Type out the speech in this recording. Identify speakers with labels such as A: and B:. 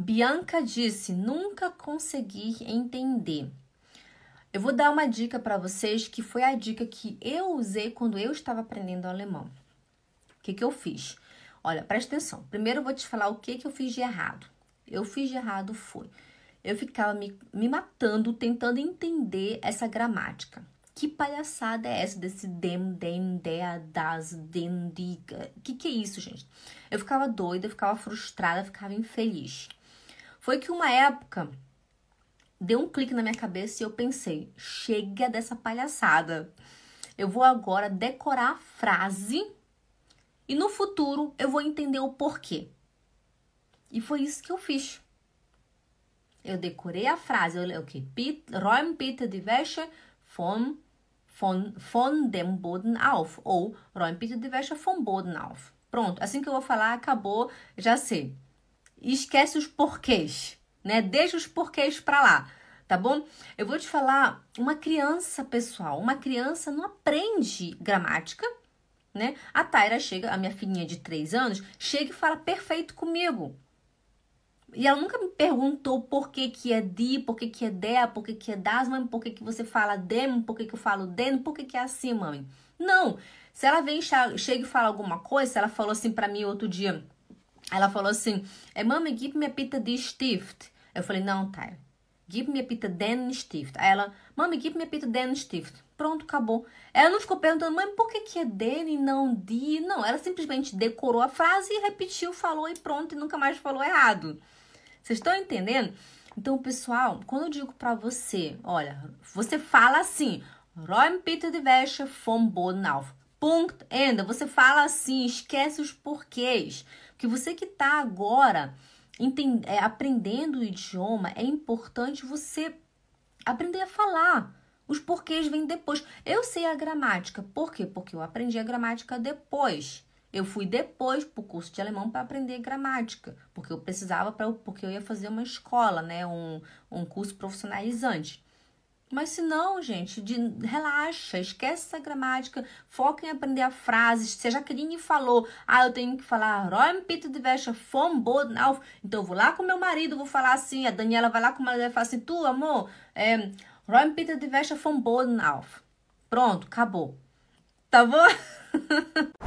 A: Bianca disse: nunca consegui entender. Eu vou dar uma dica para vocês que foi a dica que eu usei quando eu estava aprendendo alemão. O que, que eu fiz? Olha, presta atenção. Primeiro eu vou te falar o que, que eu fiz de errado. Eu fiz de errado foi. Eu ficava me, me matando tentando entender essa gramática. Que palhaçada é essa desse dem, dem, der, das, den, diga? Que que é isso, gente? Eu ficava doida, eu ficava frustrada, eu ficava infeliz. Foi que uma época deu um clique na minha cabeça e eu pensei: chega dessa palhaçada. Eu vou agora decorar a frase e no futuro eu vou entender o porquê. E foi isso que eu fiz. Eu decorei a frase, eu o que? Räum bitte die Wäsche von, von, von dem Boden auf. Ou räum bitte die Wäsche vom Boden auf. Pronto, assim que eu vou falar, acabou, já sei. Esquece os porquês, né? Deixa os porquês para lá tá bom? Eu vou te falar, uma criança, pessoal, uma criança não aprende gramática, né? A Taira chega, a minha filhinha de 3 anos, chega e fala perfeito comigo. E ela nunca me perguntou por que, que é di, por que, que é dea, por que, que é das, mãe, por que, que você fala dem, por que, que eu falo den, por que, que é assim, mãe. Não. Se ela vem, chega e fala alguma coisa, ela falou assim para mim outro dia, ela falou assim, é, mãe, give me a pita de stift. Eu falei, não, Taira Gib me pita den Stift. Aí ela, mami, gib me pita den Stift. Pronto, acabou. Ela não ficou perguntando, mãe, por que, que é den e não di? Não, ela simplesmente decorou a frase e repetiu, falou e pronto, e nunca mais falou errado. Vocês estão entendendo? Então, pessoal, quando eu digo para você, olha, você fala assim, Räum bitte die Wäsche vom Boden auf. Punkt, Ende. Você fala assim, esquece os porquês. Porque você que tá agora entend, é, aprendendo o idioma, é importante você aprender a falar. Os porquês vêm depois. Eu sei a gramática. Por quê? Porque eu aprendi a gramática depois. Eu fui depois para o curso de alemão para aprender gramática, porque eu precisava para porque eu ia fazer uma escola, né, um, um curso profissionalizante. Mas se não, gente, de, relaxa, esquece essa gramática, foca em aprender a frase. Se a Jaqueline falou, ah, eu tenho que falar Räum bitte die Wäsche vom Boden auf. Então eu vou lá com meu marido, vou falar assim. A Daniela vai lá com o marido e fala assim: Tu, amor, é, Räum bitte die Wäsche vom Boden auf. Pronto, acabou. Tá bom?